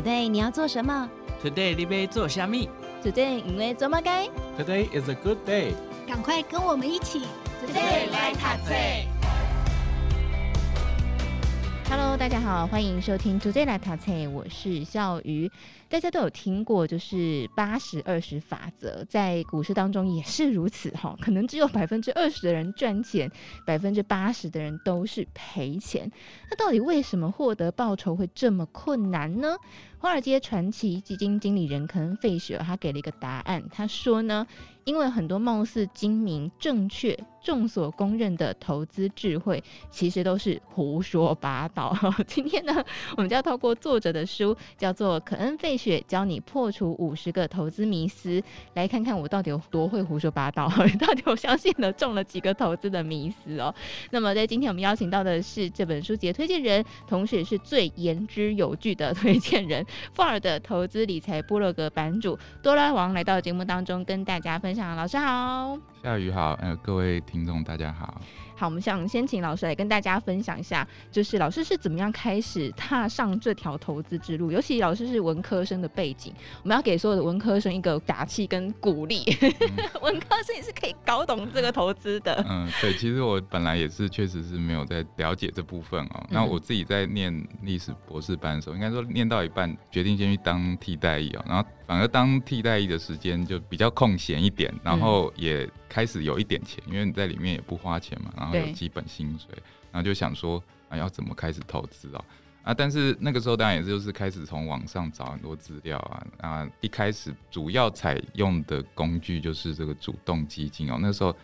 Today 你要做什么？Today 你要做虾米？Today 因为做么该？Today is a good day。赶快跟我们一起，Today 来读册。Hello，大家好，欢迎收听 Today 来读册，我是笑鱼。大家都有听过，就是八十二十法则，在股市当中也是如此哈。可能只有百分之二十的人赚钱，百分之八十的人都是赔钱。那到底为什么获得报酬会这么困难呢？华尔街传奇基金经理人肯恩·费雪他给了一个答案，他说呢，因为很多貌似精明、正确、众所公认的投资智慧，其实都是胡说八道。今天呢，我们就要透过作者的书，叫做《肯恩·费雪教你破除五十个投资迷思》，来看看我到底有多会胡说八道，到底我相信了中了几个投资的迷思哦。那么在今天我们邀请到的是这本书籍的推荐人，同时也是最言之有据的推荐人。富尔的投资理财部落格版主多拉王来到节目当中跟大家分享。老师好，夏雨好，呃，各位听众大家好。好，我们想先请老师来跟大家分享一下，就是老师是怎么样开始踏上这条投资之路？尤其老师是文科生的背景，我们要给所有的文科生一个打气跟鼓励。嗯、文科生也是可以搞懂这个投资的。嗯，对，其实我本来也是确实是没有在了解这部分哦。那、嗯、我自己在念历史博士班的时候，应该说念到一半，决定先去当替代役哦，然后反而当替代役的时间就比较空闲一点，然后也。开始有一点钱，因为你在里面也不花钱嘛，然后有基本薪水，然后就想说啊，要怎么开始投资啊？啊，但是那个时候当然也是就是开始从网上找很多资料啊啊，一开始主要采用的工具就是这个主动基金哦。那时候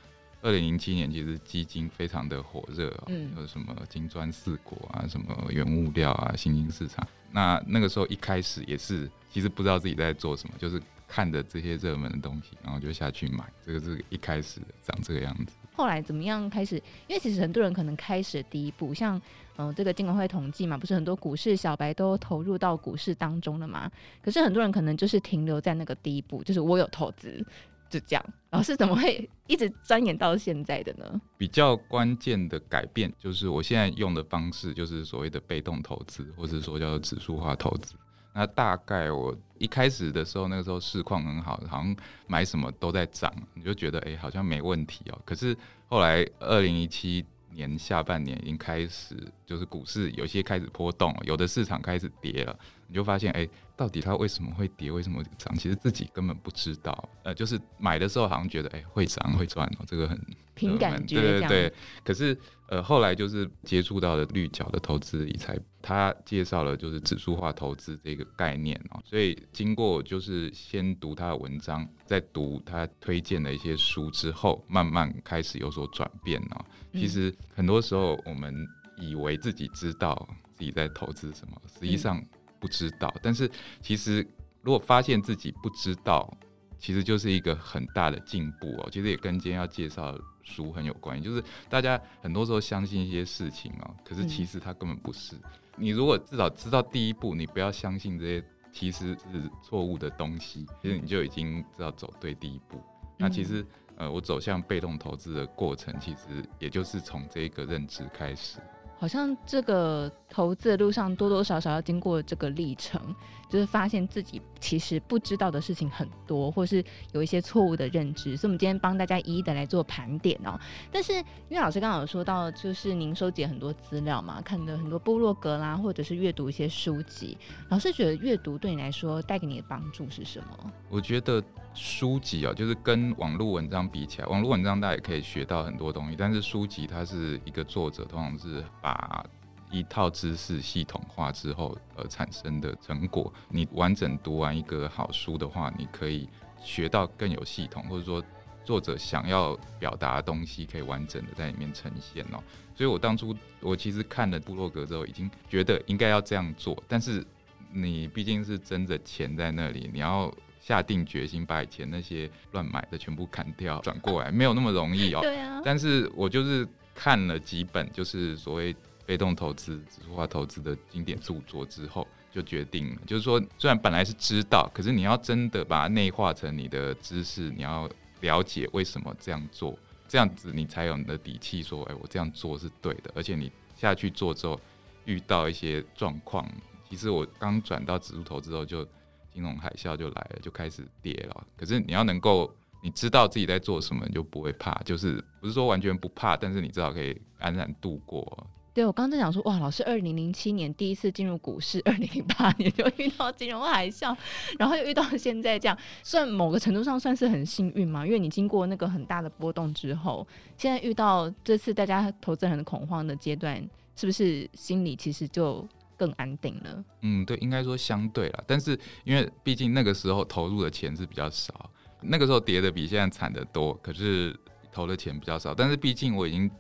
二零零七年其实基金非常的火热哦，嗯，有什么金砖四国啊，什么原物料啊，新兴市场。那那个时候一开始也是其实不知道自己在做什么，就是。看的这些热门的东西，然后就下去买，这个是一开始长这个样子。后来怎么样开始？因为其实很多人可能开始第一步，像嗯、这个金管会统计嘛，不是很多股市小白都投入到股市当中了嘛？可是很多人可能就是停留在那个第一步，就是我有投资，就这样。老师怎么会一直钻研到现在的呢？比较关键的改变就是我现在用的方式，就是所谓的被动投资，或者说叫做指数化投资。那大概我一开始的时候，那个时候市况很好，好像买什么都在涨，你就觉得哎、好像没问题哦。可是后来二零一七年下半年已经开始，就是股市有些开始波动，有的市场开始跌了，你就发现哎。欸到底它为什么会跌？为什么会涨？其实自己根本不知道。呃，就是买的时候好像觉得，哎、欸，会涨会赚哦，这个很凭感觉。对对对。可是，呃，后来就是接触到了绿角的投资理财，他介绍了就是指数化投资这个概念哦。所以经过就是先读他的文章，再读他推荐的一些书之后，慢慢开始有所转变哦。其实很多时候我们以为自己知道自己在投资什么，实际上。不知道，但是其实如果发现自己不知道，其实就是一个很大的进步哦。其实也跟今天要介绍的书很有关系，就是大家很多时候相信一些事情哦，可是其实它根本不是。你如果至少知道第一步，你不要相信这些其实是错误的东西，其实你就已经知道走对第一步。那其实呃，我走向被动投资的过程，其实也就是从这个认知开始。好像这个投资的路上多多少少要经过这个历程，就是发现自己其实不知道的事情很多，或是有一些错误的认知。所以，我们今天帮大家一一的来做盘点哦。但是，因为老师刚刚有说到，就是您收集很多资料嘛，看的很多部落格啦，或者是阅读一些书籍。老师觉得阅读对你来说带给你的帮助是什么？我觉得。书籍啊，就是跟网络文章比起来，网络文章大家也可以学到很多东西，但是书籍它是一个作者，通常是把一套知识系统化之后而产生的成果。你完整读完一个好书的话，你可以学到更有系统，或者说作者想要表达的东西可以完整的在里面呈现哦。所以我当初我其实看了部落格之后，已经觉得应该要这样做，但是你毕竟是真的钱在那里，你要。下定决心把以前那些乱买的全部砍掉，转过来没有那么容易哦。对啊。但是我就是看了几本，就是所谓被动投资、指数化投资的经典著作之后，就决定了，就是说，虽然本来是知道，可是你要真的把它内化成你的知识，你要了解为什么这样做，这样子你才有你的底气说，哎，我这样做是对的。而且你下去做之后，遇到一些状况。其实我刚转到指数投资之后，就金融海啸就来了，就开始跌了。可是你要能够，你知道自己在做什么，你就不会怕。就是不是说完全不怕，但是你至少可以安然度过。对，我刚刚在讲说，哇，老师，二零零七年第一次进入股市，二零零八年就遇到金融海啸，然后又遇到现在这样，算某个程度上算是很幸运嘛？因为你经过那个很大的波动之后，现在遇到这次大家投资人恐慌的阶段，是不是心里其实就更安定了？嗯，对，应该说相对了，但是因为毕竟那个时候投入的钱是比较少，那个时候跌的比现在惨得多，可是投的钱比较少，但是毕竟我已经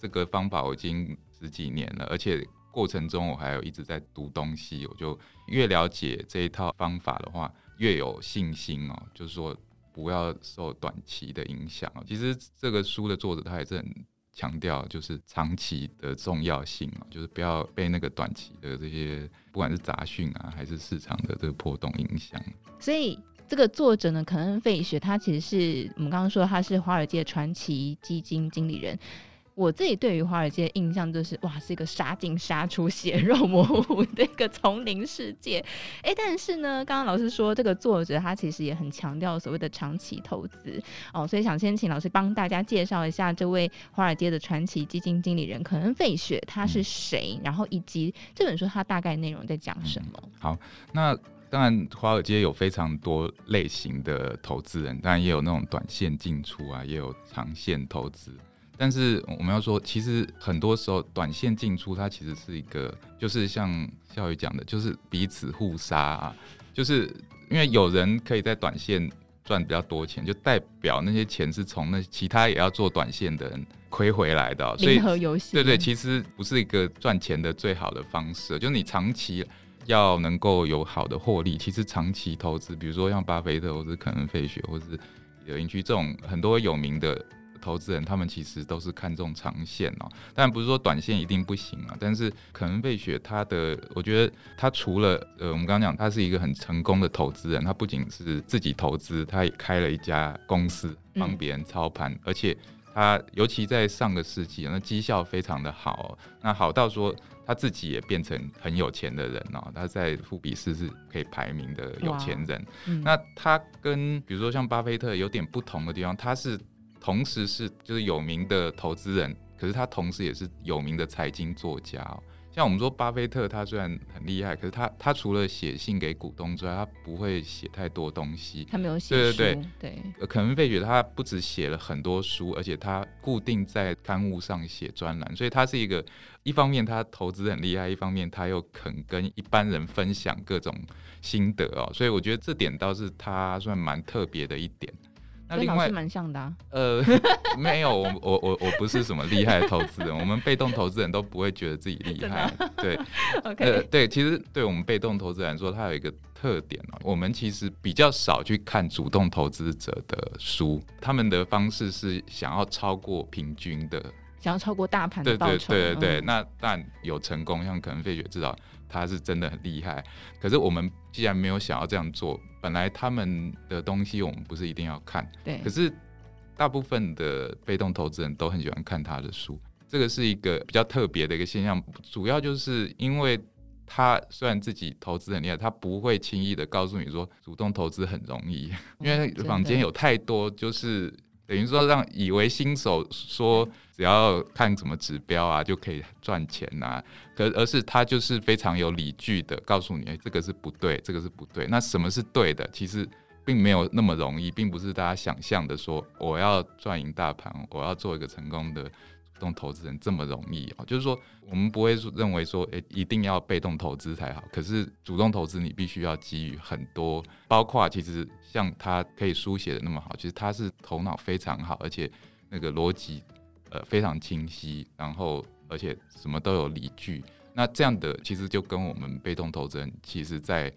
这个方法我已经。十几年了，而且过程中我还有一直在读东西，我就越了解这一套方法的话，越有信心哦。就是说，不要受短期的影响。其实这个书的作者他也是很强调，就是长期的重要性啊，就是不要被那个短期的这些不管是杂讯啊，还是市场的这个波动影响。所以这个作者呢，肯恩·费雪，他其实是我们刚刚说他是华尔街传奇基金经理人。我自己对于华尔街的印象就是，哇，是一个杀进杀出、血肉模糊的一个丛林世界。哎、欸，但是呢，刚刚老师说这个作者他其实也很强调所谓的长期投资哦，所以想先请老师帮大家介绍一下这位华尔街的传奇基金经理人可能·费雪他是谁，然后以及这本书它大概内容在讲什么、嗯。好，那当然华尔街有非常多类型的投资人，当然也有那种短线进出啊，也有长线投资。但是我们要说，其实很多时候短线进出，它其实是一个，就是像笑宇讲的，就是彼此互杀啊。就是因为有人可以在短线赚比较多钱，就代表那些钱是从那其他也要做短线的人亏回来的喔。所以，对对，其实不是一个赚钱的最好的方式。就是你长期要能够有好的获利，其实长期投资，比如说像巴菲特或者可能费雪或者是有邻居这种很多有名的。投资人他们其实都是看重长线哦，当然不是说短线一定不行啊。但是可能费雪他的，我觉得他除了呃，我们刚刚讲他是一个很成功的投资人，他不仅是自己投资，他也开了一家公司帮别人操盘，嗯、而且他尤其在上个世纪，那绩效非常的好，那好到说他自己也变成很有钱的人哦，他在富比士是可以排名的有钱人。嗯、那他跟比如说像巴菲特有点不同的地方，他是。同时是就是有名的投资人，可是他同时也是有名的财经作家哦。像我们说巴菲特，他虽然很厉害，可是他他除了写信给股东之外，他不会写太多东西。他没有写书。对对对。对。肯恩费雪他不止写了很多书，而且他固定在刊物上写专栏，所以他是一个一方面他投资很厉害，一方面他又肯跟一般人分享各种心得哦，所以我觉得这点倒是他算蛮特别的一点。那另外蛮像的、啊，呃，没有，我我我我不是什么厉害的投资人，我们被动投资人都不会觉得自己厉害，对，OK，呃，对，其实对我们被动投资人来说，它有一个特点哦，我们其实比较少去看主动投资者的书，他们的方式是想要超过平均的，想要超过大盘的报酬，对对对对对，嗯、那但有成功，像可能费雪至少他是真的很厉害，可是我们既然没有想要这样做。本来他们的东西我们不是一定要看，对。可是大部分的被动投资人都很喜欢看他的书，这个是一个比较特别的一个现象。主要就是因为他虽然自己投资很厉害，他不会轻易的告诉你说主动投资很容易，因为坊间有太多就是。等于说，让以为新手说只要看什么指标啊就可以赚钱呐、可而是他就是非常有理据的告诉你，哎，这个是不对，这个是不对。那什么是对的？其实并没有那么容易，并不是大家想象的说我要赚赢大盘，我要做一个成功的。动投资人这么容易啊？就是说，我们不会认为说，诶，一定要被动投资才好。可是，主动投资你必须要给予很多，包括其实像他可以书写的那么好，其实他是头脑非常好，而且那个逻辑呃非常清晰，然后而且什么都有理据。那这样的其实就跟我们被动投资人，其实在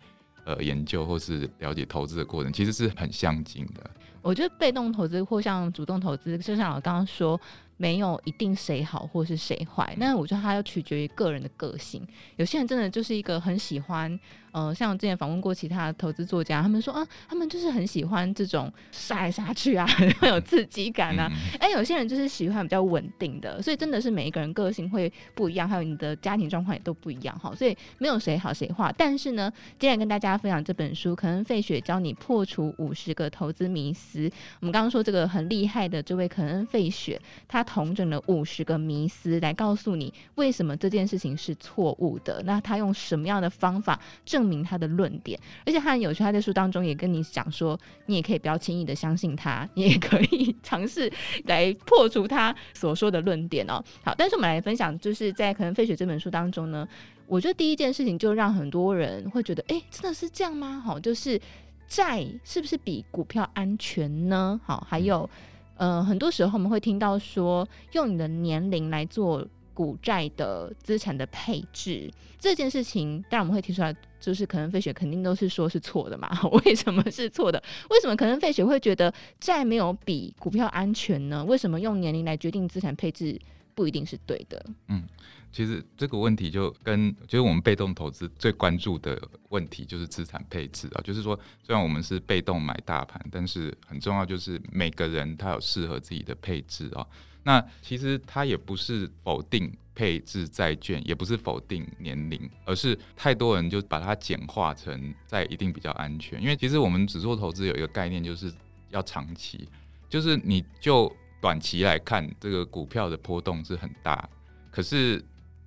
呃研究或是了解投资的过程，其实是很相近的。我觉得被动投资或像主动投资，就像我刚刚说。没有一定谁好或是谁坏，那我觉得它要取决于个人的个性。有些人真的就是一个很喜欢。呃，像我之前访问过其他的投资作家，他们说啊，他们就是很喜欢这种杀来杀去啊，很有刺激感啊。哎、欸，有些人就是喜欢比较稳定的，所以真的是每一个人个性会不一样，还有你的家庭状况也都不一样哈。所以没有谁好谁坏。但是呢，今天跟大家分享这本书，可能费雪教你破除五十个投资迷思。我们刚刚说这个很厉害的这位可能费雪，他统整了五十个迷思来告诉你为什么这件事情是错误的。那他用什么样的方法证明他的论点，而且他很有趣，他在书当中也跟你讲说，你也可以不要轻易的相信他，你也可以尝试来破除他所说的论点哦。好，但是我们来分享，就是在可能费雪这本书当中呢，我觉得第一件事情就让很多人会觉得，哎、欸，真的是这样吗？好，就是债是不是比股票安全呢？好，还有，呃，很多时候我们会听到说，用你的年龄来做。股债的资产的配置这件事情，当然我们会提出来，就是可能费雪肯定都是说是错的嘛？为什么是错的？为什么可能费雪会觉得债没有比股票安全呢？为什么用年龄来决定资产配置不一定是对的？嗯，其实这个问题就跟就是我们被动投资最关注的问题就是资产配置啊，就是说虽然我们是被动买大盘，但是很重要就是每个人他有适合自己的配置啊。那其实他也不是否定配置债券，也不是否定年龄，而是太多人就把它简化成在一定比较安全。因为其实我们指数投资有一个概念，就是要长期，就是你就短期来看，这个股票的波动是很大，可是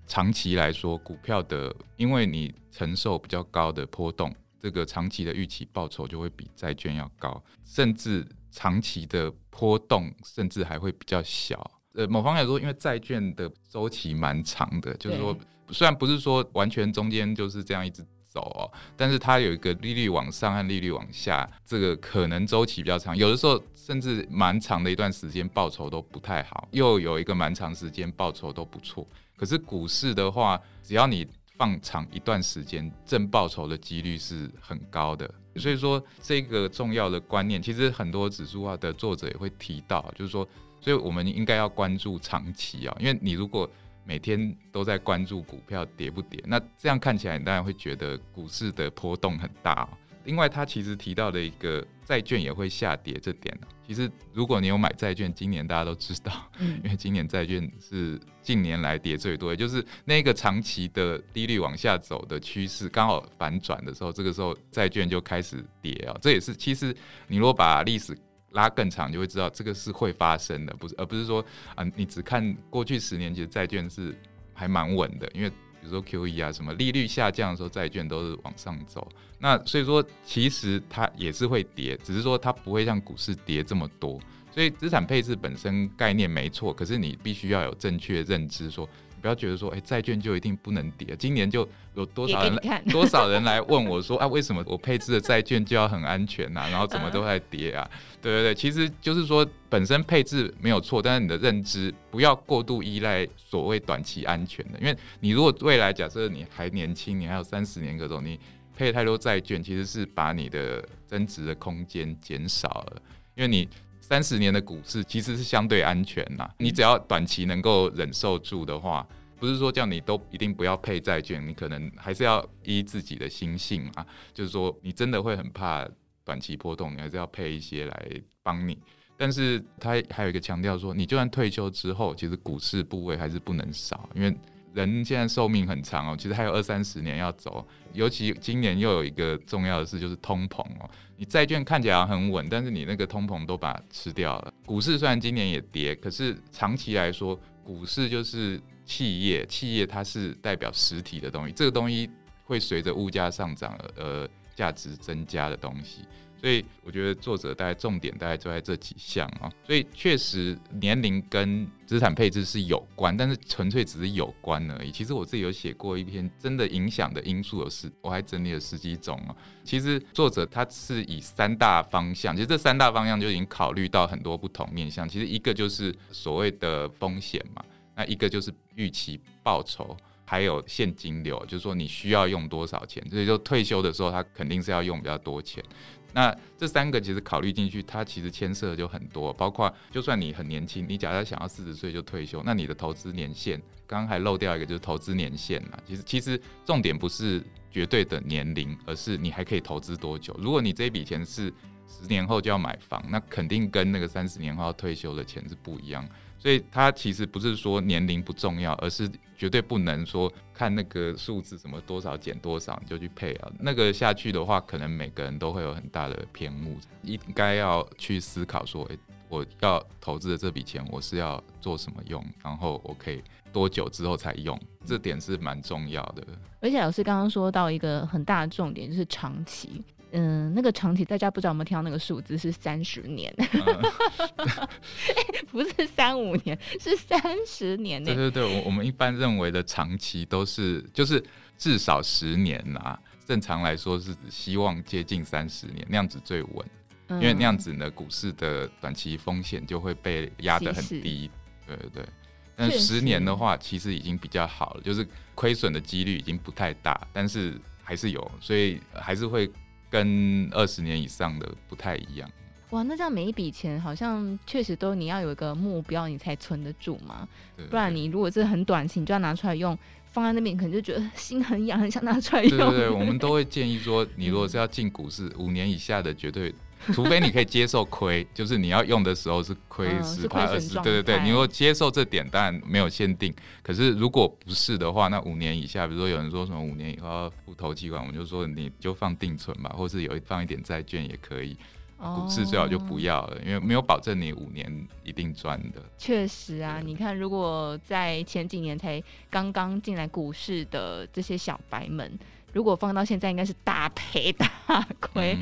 长期来说，股票的因为你承受比较高的波动，这个长期的预期报酬就会比债券要高，甚至。长期的波动甚至还会比较小。呃，某方面来说，因为债券的周期蛮长的，就是说，虽然不是说完全中间就是这样一直走哦，但是它有一个利率往上和利率往下，这个可能周期比较长。有的时候甚至蛮长的一段时间报酬都不太好，又有一个蛮长时间报酬都不错。可是股市的话，只要你放长一段时间，正报酬的几率是很高的。所以说，这个重要的观念，其实很多指数化的作者也会提到，就是说，所以我们应该要关注长期啊，因为你如果每天都在关注股票跌不跌，那这样看起来你当然会觉得股市的波动很大。另外，他其实提到的一个债券也会下跌这点，其实如果你有买债券，今年大家都知道，因为今年债券是近年来跌最多，也就是那个长期的利率往下走的趋势刚好反转的时候，这个时候债券就开始跌啊。这也是其实你如果把历史拉更长，就会知道这个是会发生的，不是而不是说啊，你只看过去十年，其实债券是还蛮稳的，因为。比如说 QE 啊，什么利率下降的时候，债券都是往上走。那所以说，其实它也是会跌，只是说它不会像股市跌这么多。所以资产配置本身概念没错，可是你必须要有正确认知说。不要觉得说，哎、欸，债券就一定不能跌。今年就有多少人多少人来问我说，啊，为什么我配置的债券就要很安全呐、啊？然后怎么都在跌啊？对对对，其实就是说本身配置没有错，但是你的认知不要过度依赖所谓短期安全的。因为你如果未来假设你还年轻，你还有三十年各种，你配太多债券，其实是把你的增值的空间减少了，因为你。三十年的股市其实是相对安全啦，你只要短期能够忍受住的话，不是说叫你都一定不要配债券，你可能还是要依自己的心性嘛。就是说你真的会很怕短期波动，你还是要配一些来帮你。但是他还有一个强调说，你就算退休之后，其实股市部位还是不能少，因为人现在寿命很长哦，其实还有二三十年要走。尤其今年又有一个重要的事，就是通膨哦。你债券看起来很稳，但是你那个通膨都把它吃掉了。股市虽然今年也跌，可是长期来说，股市就是企业，企业它是代表实体的东西，这个东西会随着物价上涨而价值增加的东西。所以我觉得作者大概重点大概就在这几项啊，所以确实年龄跟资产配置是有关，但是纯粹只是有关而已。其实我自己有写过一篇，真的影响的因素有十，我还整理了十几种啊。其实作者他是以三大方向，其实这三大方向就已经考虑到很多不同面向。其实一个就是所谓的风险嘛，那一个就是预期报酬。还有现金流，就是说你需要用多少钱，所以就退休的时候他肯定是要用比较多钱。那这三个其实考虑进去，它其实牵涉就很多，包括就算你很年轻，你假设想要四十岁就退休，那你的投资年限，刚刚还漏掉一个就是投资年限啊。其实其实重点不是绝对的年龄，而是你还可以投资多久。如果你这笔钱是十年后就要买房，那肯定跟那个三十年后要退休的钱是不一样。所以它其实不是说年龄不重要，而是绝对不能说看那个数字什么多少减多少你就去配啊。那个下去的话，可能每个人都会有很大的偏误。应该要去思考说，诶，我要投资的这笔钱，我是要做什么用，然后我可以多久之后才用，这点是蛮重要的。而且老师刚刚说到一个很大的重点，就是长期。嗯，那个长期大家不知道有没有听到那个数字是三十年，嗯 欸，不是三五年，是三十年。对对对，我我们一般认为的长期都是就是至少十年啊，正常来说是希望接近三十年，那样子最稳，因为那样子呢，股市的短期风险就会被压得很低。对对对，但十年的话，其实已经比较好了，就是亏损的几率已经不太大，但是还是有，所以还是会。跟二十年以上的不太一样。哇，那这样每一笔钱好像确实都你要有一个目标，你才存得住嘛？不然你如果是很短期，你就要拿出来用，放在那边可能就觉得心很痒，很想拿出来用。对对对，我们都会建议说，你如果是要进股市，五年以下的绝对。除非你可以接受亏，就是你要用的时候是亏十趴二十，对对对，你如果接受这点，当然没有限定。可是如果不是的话，那五年以下，比如说有人说什么五年以后要付投期款，我们就说你就放定存吧，或是有放一点债券也可以。股市最好就不要了，因为没有保证你五年一定赚的。确实啊，你看，如果在前几年才刚刚进来股市的这些小白们。如果放到现在，应该是大赔大亏，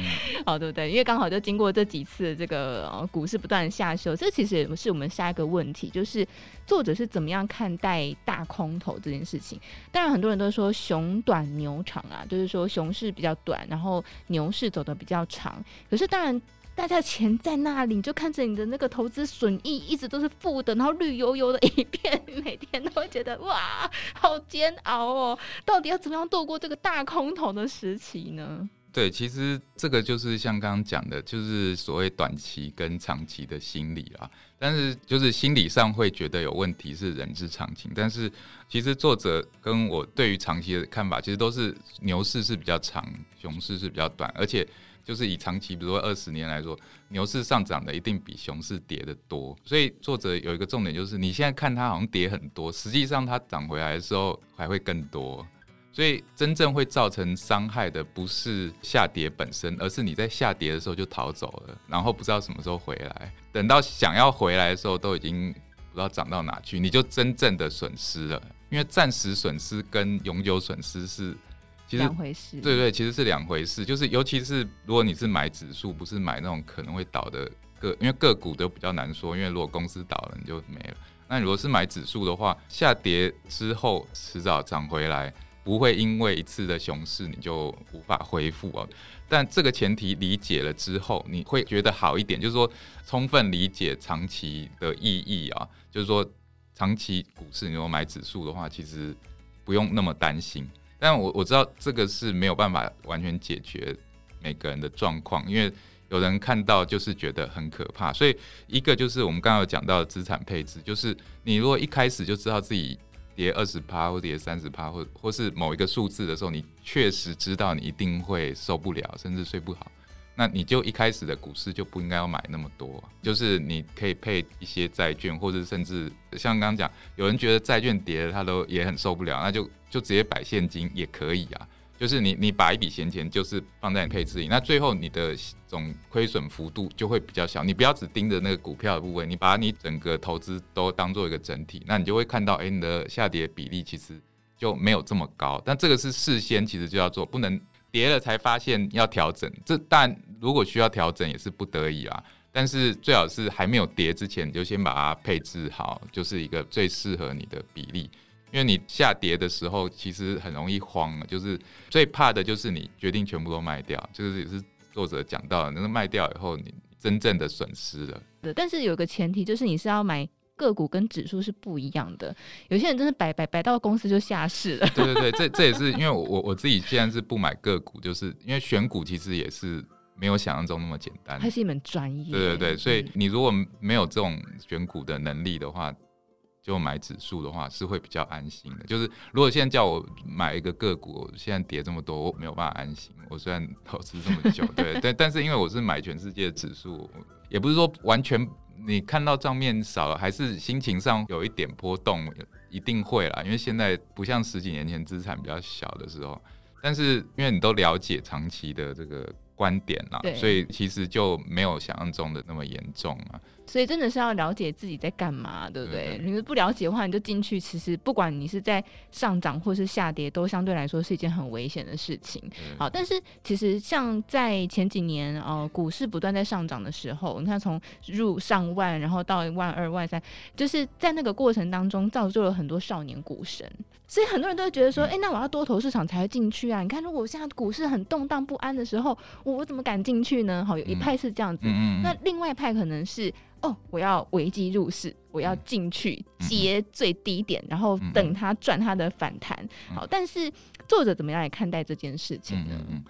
好、嗯哦、对不对？因为刚好就经过这几次这个、哦、股市不断下修，这其实也是我们下一个问题，就是作者是怎么样看待大空头这件事情？当然，很多人都说熊短牛长啊，就是说熊市比较短，然后牛市走得比较长。可是当然。大家的钱在那里，就看着你的那个投资损益一直都是负的，然后绿油油的一片，每天都会觉得哇，好煎熬哦！到底要怎么样度过这个大空头的时期呢？对，其实这个就是像刚刚讲的，就是所谓短期跟长期的心理啊。但是就是心理上会觉得有问题是人之常情，但是其实作者跟我对于长期的看法，其实都是牛市是比较长，熊市是比较短，而且。就是以长期，比如说二十年来说，牛市上涨的一定比熊市跌的多。所以作者有一个重点，就是你现在看它好像跌很多，实际上它涨回来的时候还会更多。所以真正会造成伤害的不是下跌本身，而是你在下跌的时候就逃走了，然后不知道什么时候回来。等到想要回来的时候，都已经不知道涨到哪去，你就真正的损失了。因为暂时损失跟永久损失是。其实两回事，对，对对，其实是两回事。就是尤其是如果你是买指数，不是买那种可能会倒的个，因为个股都比较难说。因为如果公司倒了，你就没了。那如果是买指数的话，下跌之后迟早涨回来，不会因为一次的熊市你就无法恢复哦。但这个前提理解了之后，你会觉得好一点，就是说充分理解长期的意义啊。就是说长期股市，你如果买指数的话，其实不用那么担心。但我我知道这个是没有办法完全解决每个人的状况，因为有人看到就是觉得很可怕，所以一个就是我们刚刚有讲到的资产配置，就是你如果一开始就知道自己跌二十趴或跌三十趴，或或是某一个数字的时候，你确实知道你一定会受不了，甚至睡不好。那你就一开始的股市就不应该要买那么多，就是你可以配一些债券，或者甚至像刚刚讲，有人觉得债券跌了他都也很受不了，那就就直接摆现金也可以啊。就是你你把一笔闲钱就是放在你配置里，那最后你的总亏损幅度就会比较小。你不要只盯着那个股票的部位，你把你整个投资都当做一个整体，那你就会看到，哎，你的下跌比例其实就没有这么高。但这个是事先其实就要做，不能跌了才发现要调整。这但如果需要调整也是不得已啊，但是最好是还没有跌之前，你就先把它配置好，就是一个最适合你的比例。因为你下跌的时候其实很容易慌，就是最怕的就是你决定全部都卖掉，就是也是作者讲到的，那个卖掉以后你真正的损失了。对，但是有个前提就是你是要买个股跟指数是不一样的。有些人真的摆摆摆到公司就下市了。对对对，这这也是因为我我自己现在是不买个股，就是因为选股其实也是没有想象中那么简单。它是一门专业。对对对，所以你如果没有这种选股的能力的话。就买指数的话是会比较安心的。就是如果现在叫我买一个个股，现在跌这么多，我没有办法安心。我虽然投资这么久，对对，但是因为我是买全世界的指数，也不是说完全你看到账面少了，还是心情上有一点波动，一定会啦。因为现在不像十几年前资产比较小的时候，但是因为你都了解长期的这个观点啦，所以其实就没有想象中的那么严重啊。所以真的是要了解自己在干嘛，对不对？对，你不了解的话，你就进去，其实不管你是在上涨或是下跌，都相对来说是一件很危险的事情。好，但是其实像在前几年，呃，股市不断在上涨的时候，你看从入上万，然后到万二、万三，就是在那个过程当中，造就了很多少年股神。所以很多人都会觉得说，哎、欸，那我要多头市场才会进去啊？你看，如果现在股市很动荡不安的时候，我我怎么敢进去呢？好，有一派是这样子，那另外一派可能是。哦，我要危机入市，我要进去接最低点，嗯、然后等它赚它的反弹。嗯、好，但是作者怎么样来看待这件事情呢？嗯嗯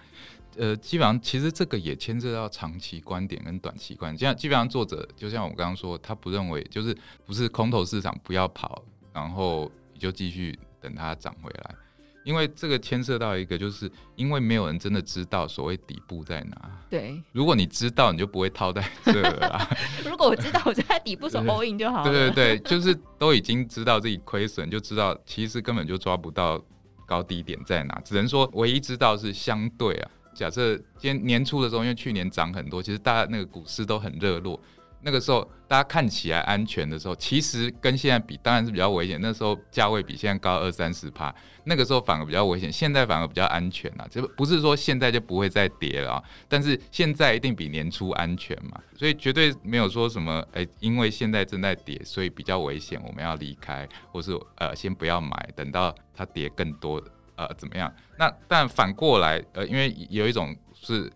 呃，基本上其实这个也牵涉到长期观点跟短期观点。像基本上作者就像我刚刚说，他不认为就是不是空头市场不要跑，然后你就继续等它涨回来。因为这个牵涉到一个，就是因为没有人真的知道所谓底部在哪。对，如果你知道，你就不会套在这了啦。如果我知道，我就在底部 手 all in 就好了。对对对，就是都已经知道自己亏损，就知道其实根本就抓不到高低点在哪。只能说唯一知道是相对啊。假设今年年初的时候，因为去年涨很多，其实大家那个股市都很热络。那个时候大家看起来安全的时候，其实跟现在比当然是比较危险。那时候价位比现在高二三十趴，那个时候反而比较危险，现在反而比较安全啊。这不是说现在就不会再跌了啊，但是现在一定比年初安全嘛，所以绝对没有说什么哎，因为现在正在跌，所以比较危险，我们要离开，或是呃先不要买，等到它跌更多呃怎么样？那但反过来呃，因为有一种是。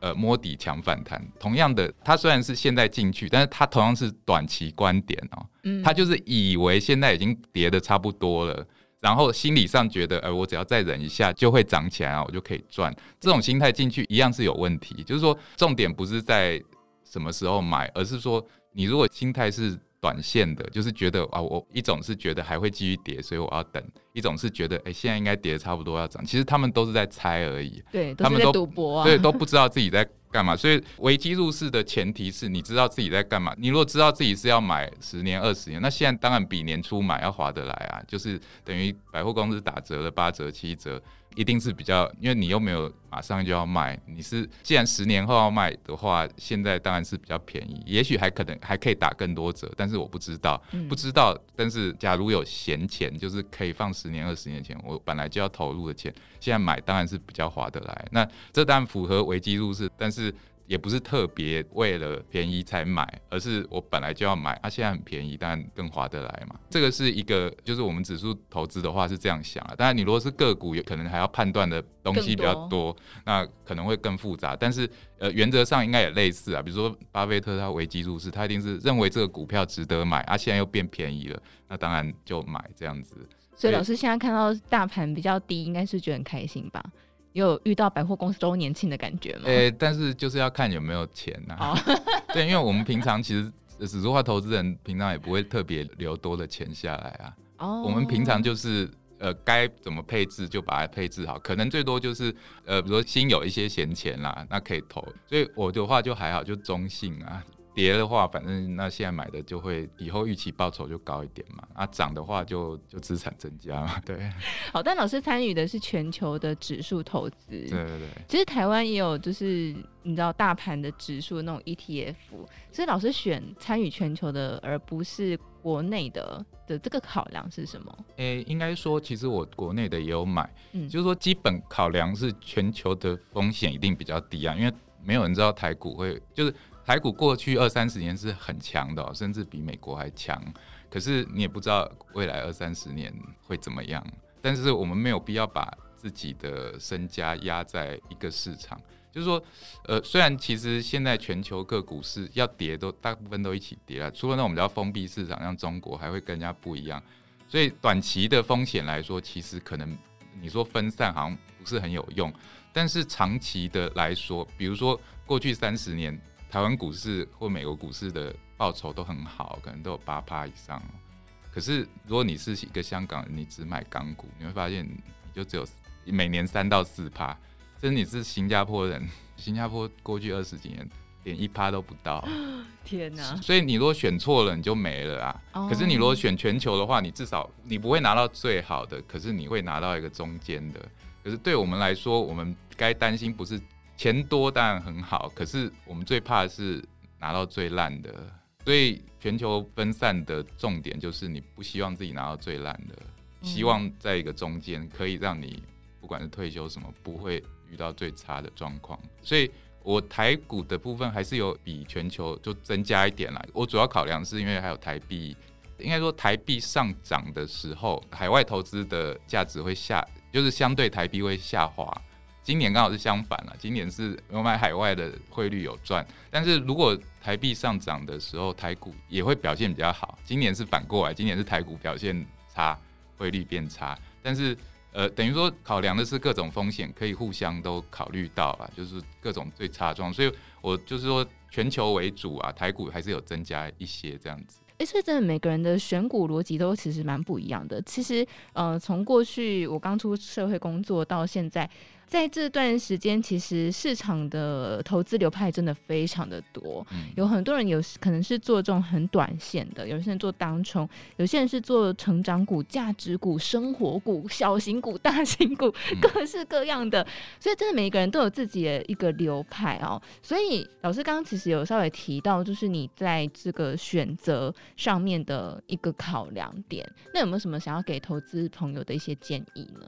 呃，摸底强反弹，同样的，它虽然是现在进去，但是它同样是短期观点哦，嗯，它就是以为现在已经跌的差不多了，然后心理上觉得，呃，我只要再忍一下就会涨起来啊，我就可以赚。这种心态进去一样是有问题，就是说重点不是在什么时候买，而是说你如果心态是。短线的，就是觉得啊，我一种是觉得还会继续跌，所以我要等；一种是觉得，哎、欸，现在应该跌得差不多要涨。其实他们都是在猜而已，对，他们都赌博啊，对，都不知道自己在干嘛。所以危机入市的前提是你知道自己在干嘛。你如果知道自己是要买十年、二十年，那现在当然比年初买要划得来啊，就是等于百货公司打折了八折、七折。一定是比较，因为你又没有马上就要卖，你是既然十年后要卖的话，现在当然是比较便宜，也许还可能还可以打更多折，但是我不知道，不知道。但是假如有闲钱，就是可以放十年、二十年前，我本来就要投入的钱，现在买当然是比较划得来。那这当然符合危机入市，但是。也不是特别为了便宜才买，而是我本来就要买，它、啊、现在很便宜，但更划得来嘛。这个是一个，就是我们指数投资的话是这样想啊。当然，你如果是个股，有可能还要判断的东西比较多，多那可能会更复杂。但是呃，原则上应该也类似啊。比如说巴菲特他危机入市，他一定是认为这个股票值得买，啊，现在又变便宜了，那当然就买这样子。所以老师现在看到大盘比较低，应该是觉得很开心吧？有遇到百货公司周年庆的感觉吗？诶、欸，但是就是要看有没有钱呐、啊。Oh. 对，因为我们平常其实指数化投资人平常也不会特别留多的钱下来啊。哦，oh. 我们平常就是呃该怎么配置就把它配置好，可能最多就是呃比如说新有一些闲钱啦，那可以投。所以我的话就还好，就中性啊。跌的话，反正那现在买的就会以后预期报酬就高一点嘛。啊，涨的话就就资产增加嘛。对。好，但老师参与的是全球的指数投资。对对对。其实台湾也有，就是你知道大盘的指数那种 ETF。所以老师选参与全球的，而不是国内的的这个考量是什么？诶、欸，应该说，其实我国内的也有买。嗯。就是说，基本考量是全球的风险一定比较低啊，因为没有人知道台股会就是。台股过去二三十年是很强的，甚至比美国还强。可是你也不知道未来二三十年会怎么样。但是我们没有必要把自己的身家压在一个市场。就是说，呃，虽然其实现在全球各股市要跌都大部分都一起跌了，除了那种比较封闭市场，像中国还会更加不一样。所以短期的风险来说，其实可能你说分散好像不是很有用，但是长期的来说，比如说过去三十年台湾股市或美国股市的报酬都很好，可能都有八趴以上。可是如果你是一个香港人，你只买港股，你会发现你就只有每年三到四趴。甚至你是新加坡人，新加坡过去二十几年连一趴都不到，天哪！所以你如果选错了，你就没了啊。Oh. 可是你如果选全球的话，你至少你不会拿到最好的，可是你会拿到一个中间的。可是对我们来说，我们该担心不是钱多当然很好，可是我们最怕的是拿到最烂的。所以全球分散的重点就是你不希望自己拿到最烂的，希望在一个中间可以让你不管是退休什么不会。遇到最差的状况，所以我台股的部分还是有比全球就增加一点啦。我主要考量是因为还有台币，应该说台币上涨的时候，海外投资的价值会下，就是相对台币会下滑。今年刚好是相反了，今年是有买海外的汇率有赚，但是如果台币上涨的时候，台股也会表现比较好。今年是反过来，今年是台股表现差，汇率变差，但是。呃，等于说考量的是各种风险，可以互相都考虑到啊，就是各种最差状，所以我就是说全球为主啊，台股还是有增加一些这样子。哎、所以真的每个人的选股逻辑都其实蛮不一样的。其实，呃，从过去我刚出社会工作到现在。在这段时间，其实市场的投资流派真的非常的多，嗯、有很多人有可能是做这种很短线的，有些人做当冲，有些人是做成长股、价值股、生活股、小型股、大型股，各式各样的。所以真的每一个人都有自己的一个流派哦。所以老师刚刚其实有稍微提到，就是你在这个选择上面的一个考量点，那有没有什么想要给投资朋友的一些建议呢？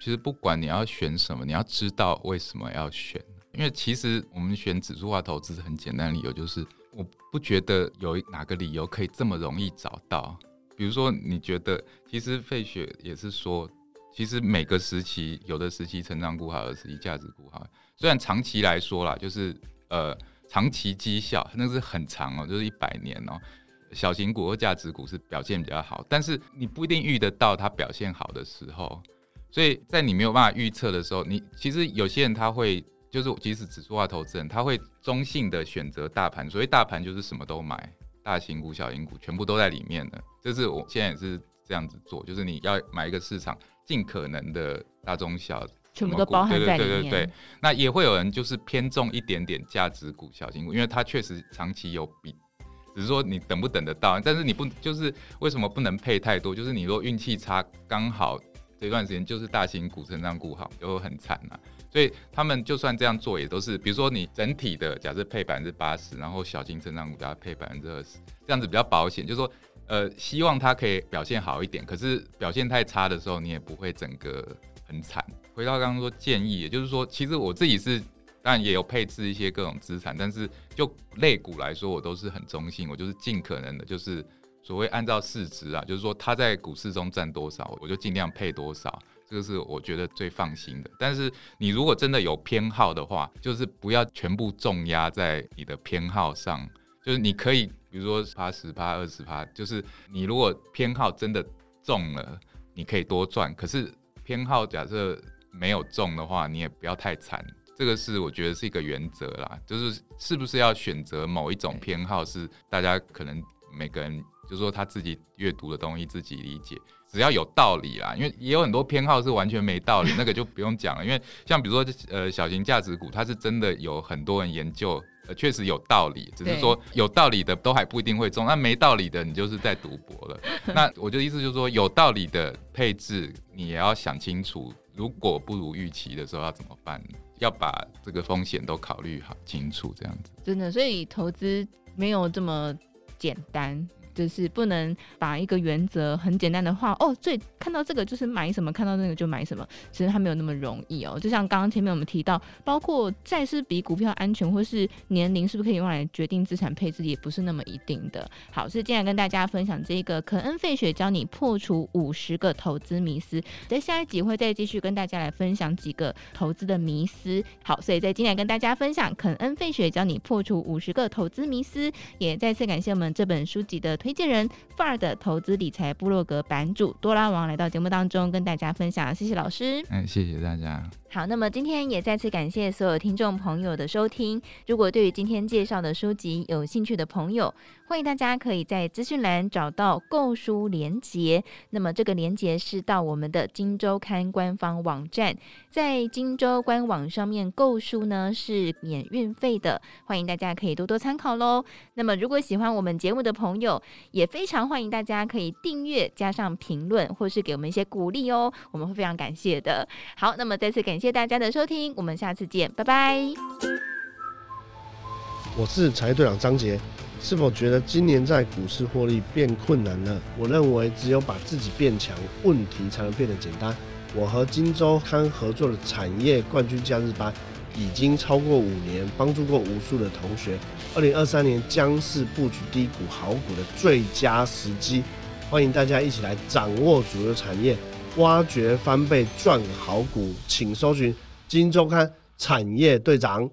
其实不管你要选什么，你要知道为什么要选。因为其实我们选指数化投资很简单理由就是，我不觉得有哪个理由可以这么容易找到。比如说，你觉得其实费雪也是说，其实每个时期有的时期成长股好，有的时期价值股好。虽然长期来说啦，就是呃长期绩效那是很长哦，就是一百年哦。小型股或价值股是表现比较好，但是你不一定遇得到它表现好的时候。所以在你没有办法预测的时候，你其实有些人他会就是即使指数化投资人，他会中性的选择大盘。所以大盘就是什么都买，大型股、小型股全部都在里面的。这是我现在也是这样子做，就是你要买一个市场，尽可能的大中小全部都包含在里面。对对对对对。那也会有人就是偏重一点点价值股、小型股，因为它确实长期有比，只是说你等不等得到。但是你不就是为什么不能配太多？就是你如果运气差，刚好。这段时间就是大型股、成长股好，就会很惨了。所以他们就算这样做，也都是比如说你整体的假设配百分之八十，然后小型成长股加配百分之二十，这样子比较保险。就是说，呃，希望它可以表现好一点，可是表现太差的时候，你也不会整个很惨。回到刚刚说建议，也就是说，其实我自己是当然也有配置一些各种资产，但是就类股来说，我都是很中性，我就是尽可能的，就是。所谓按照市值啊，就是说它在股市中占多少，我就尽量配多少，这个是我觉得最放心的。但是你如果真的有偏好的话，就是不要全部重压在你的偏好上，就是你可以比如说八十趴、二十趴，就是你如果偏好真的中了，你可以多赚。可是偏好假设没有中的话，你也不要太惨。这个是我觉得是一个原则啦，就是是不是要选择某一种偏好，是大家可能每个人。就是说他自己阅读的东西自己理解，只要有道理啦。因为也有很多偏好是完全没道理，那个就不用讲了。因为像比如说呃小型价值股，它是真的有很多人研究，呃确实有道理。只是说有道理的都还不一定会中，那没道理的你就是在赌博了。那我就意思就是说，有道理的配置你也要想清楚，如果不如预期的时候要怎么办？要把这个风险都考虑好清楚，这样子。真的，所以投资没有这么简单。就是不能把一个原则很简单的话，哦，最看到这个就是买什么，看到那个就买什么，其实它没有那么容易哦。就像刚刚前面我们提到，包括债是比股票安全，或是年龄是不是可以用来决定资产配置，也不是那么一定的。好，所以今天跟大家分享这个肯恩费雪教你破除五十个投资迷思，在下一集会再继续跟大家来分享几个投资的迷思。好，所以在今天跟大家分享肯恩费雪教你破除五十个投资迷思，也再次感谢我们这本书籍的推推荐人范儿的投资理财部落格版主多拉王来到节目当中跟大家分享，谢谢老师。嗯，谢谢大家。好，那么今天也再次感谢所有听众朋友的收听。如果对于今天介绍的书籍有兴趣的朋友，欢迎大家可以在资讯栏找到购书连结。那么这个连结是到我们的《今周刊》官方网站，在《今周》官网上面购书呢是免运费的，欢迎大家可以多多参考喽。那么如果喜欢我们节目的朋友，也非常欢迎大家可以订阅加上评论，或是给我们一些鼓励哦，我们会非常感谢的。好，那么再次感谢大家的收听，我们下次见，拜拜。我是财队长张杰。是否觉得今年在股市获利变困难了？我认为只有把自己变强，问题才能变得简单。我和金周刊合作的产业冠军假日班已经超过五年，帮助过无数的同学。二零二三年将是布局低股好股的最佳时机，欢迎大家一起来掌握主流产业，挖掘翻倍赚好股，请搜寻金周刊产业队长。